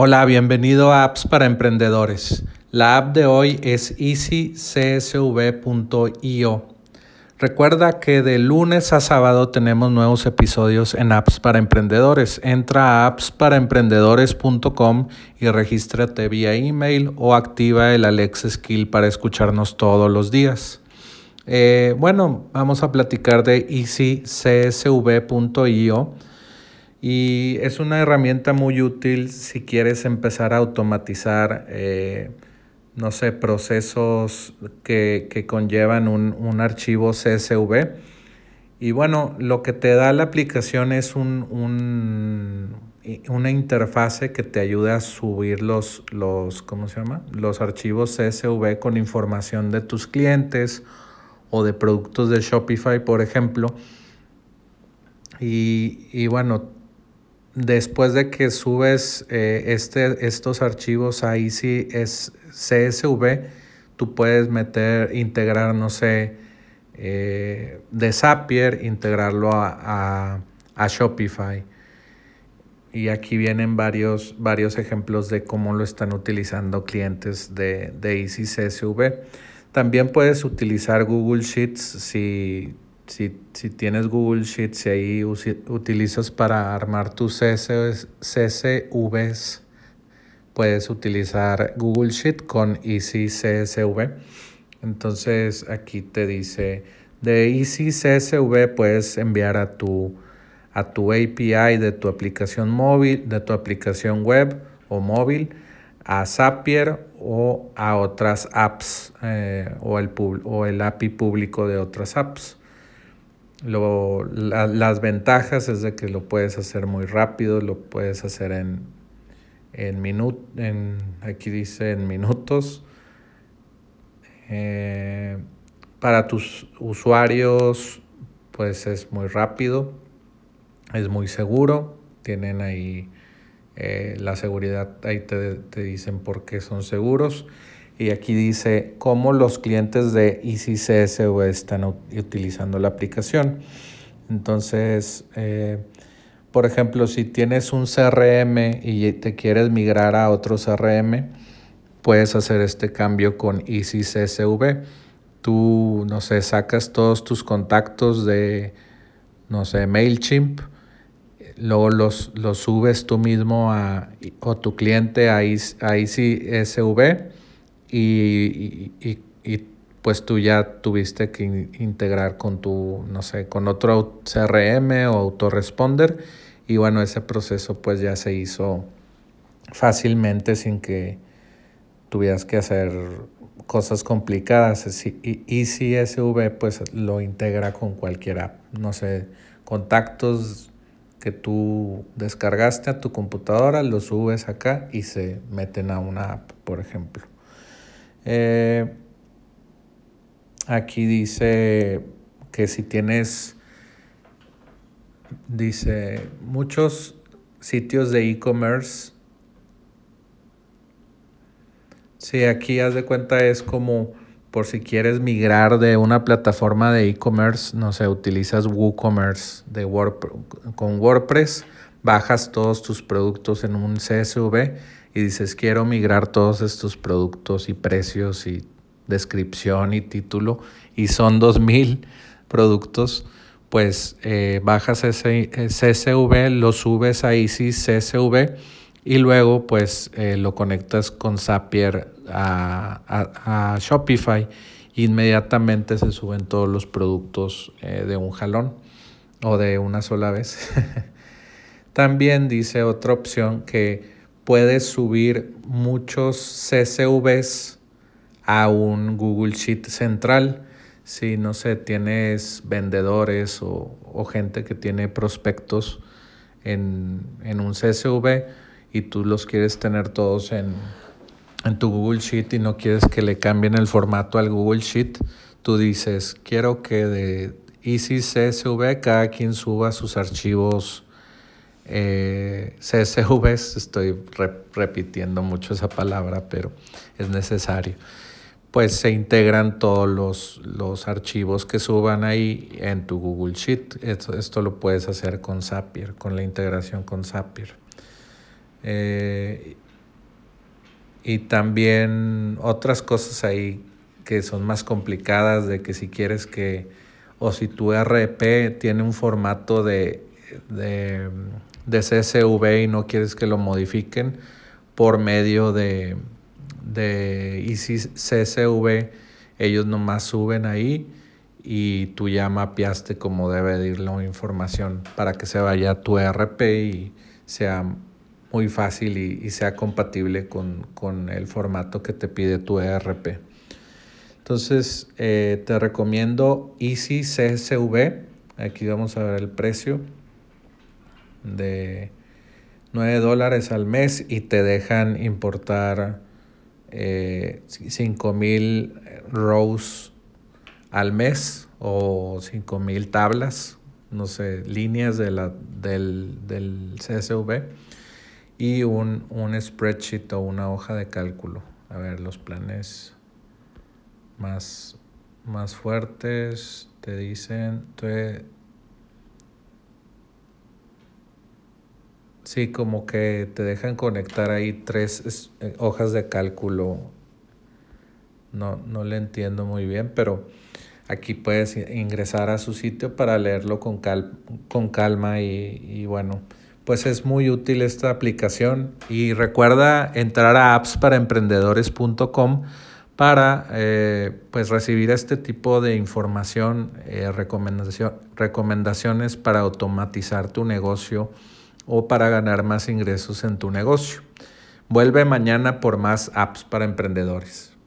Hola, bienvenido a Apps para Emprendedores. La app de hoy es easycsv.io. Recuerda que de lunes a sábado tenemos nuevos episodios en Apps para Emprendedores. Entra a appsparaemprendedores.com y regístrate vía email o activa el Alexa Skill para escucharnos todos los días. Eh, bueno, vamos a platicar de easycsv.io y es una herramienta muy útil si quieres empezar a automatizar, eh, no sé, procesos que, que conllevan un, un, archivo CSV. Y bueno, lo que te da la aplicación es un, un, una interfase que te ayuda a subir los, los, ¿cómo se llama? los archivos CSV con información de tus clientes o de productos de Shopify, por ejemplo. Y, y bueno, después de que subes eh, este, estos archivos a Easy CSV, tú puedes meter, integrar, no sé, eh, de Zapier, integrarlo a, Shopify. Y aquí vienen varios, varios ejemplos de cómo lo están utilizando clientes de, de Easy CSV. También puedes utilizar Google Sheets si si, tienes Google Sheets y ahí utilizas para armar tus CSVs, puedes utilizar Google Sheet con Easy CSV. Entonces aquí te dice, de Easy CSV puedes enviar a tu, a tu API de tu aplicación móvil, de tu aplicación web o móvil, a Zapier o a otras apps eh, o, el, o el API público de otras apps. Lo, las ventajas es de que lo puedes hacer muy rápido, lo puedes hacer en, en, en aquí dice en minutos. Eh, para tus usuarios, pues es muy rápido, es muy seguro, tienen ahí eh, la seguridad, ahí te, te dicen por qué son seguros y aquí dice cómo los clientes de EasyCSV están utilizando la aplicación. Entonces, eh, por ejemplo, si tienes un CRM y te quieres migrar a otro CRM, puedes hacer este cambio con EasyCSV. Tú, no sé, sacas todos tus contactos de, no sé, MailChimp, luego los, los subes tú mismo a, o tu cliente a, a y, y, y, pues tú ya tuviste que integrar con tu, no sé, con otro CRM o autoresponder y bueno, ese proceso pues ya se hizo fácilmente sin que tuvieras que hacer cosas complicadas. Y SV pues lo integra con cualquier app, no sé, contactos que tú descargaste a tu computadora, los subes acá y se meten a una app, por ejemplo. Eh, aquí dice que si tienes, dice, muchos sitios de e-commerce. Sí, aquí haz de cuenta es como por si quieres migrar de una plataforma de e-commerce, no sé, utilizas WooCommerce de con WordPress, bajas todos tus productos en un CSV y dices, quiero migrar todos estos productos y precios y descripción y título, y son 2.000 productos, pues eh, bajas ese CSV, lo subes a Easy CSV y luego pues eh, lo conectas con Zapier a, a, Shopify. Inmediatamente se suben todos los productos eh, de un jalón o de una sola vez. También dice otra opción que puedes subir muchos CSVs a un Google Sheet central. Si no sé, tienes vendedores o, gente que tiene prospectos en, un CSV y tú los quieres tener todos en, en tu Google Sheet y no quieres que le cambien el formato al Google Sheet, tú dices, quiero que de Easy CSV cada quien suba sus archivos eh, CSVs, estoy repitiendo mucho esa palabra, pero es necesario. Pues se integran todos los, los archivos que suban ahí en tu Google Sheet. Esto, esto lo puedes hacer con Zapier, con la integración con Zapier. Eh, y también otras cosas ahí que son más complicadas de que si quieres que o si tu RP tiene un formato de, de, de CSV y no quieres que lo modifiquen por medio de, de Easy CSV, ellos nomás suben ahí y tú ya mapeaste como debe de ir la información para que se vaya a tu RP y sea muy fácil y, sea compatible con, el formato que te pide tu ERP. Entonces, eh, te recomiendo Easy CSV. Aquí vamos a ver el precio de 9 dólares al mes y te dejan importar eh, 5000 rows al mes o 5000 tablas, no sé, líneas de la, del, del CSV y un, un spreadsheet o una hoja de cálculo. A ver, los planes más, más fuertes te dicen, sí, como que te dejan conectar ahí tres eh, hojas de cálculo. No, no le entiendo muy bien, pero aquí puedes ingresar a su sitio para leerlo con, con calma y, y bueno pues es muy útil esta aplicación y recuerda entrar a appsparaemprendedores.com para eh, pues recibir este tipo de información, eh, recomendación, recomendaciones para automatizar tu negocio o para ganar más ingresos en tu negocio. Vuelve mañana por más apps para emprendedores.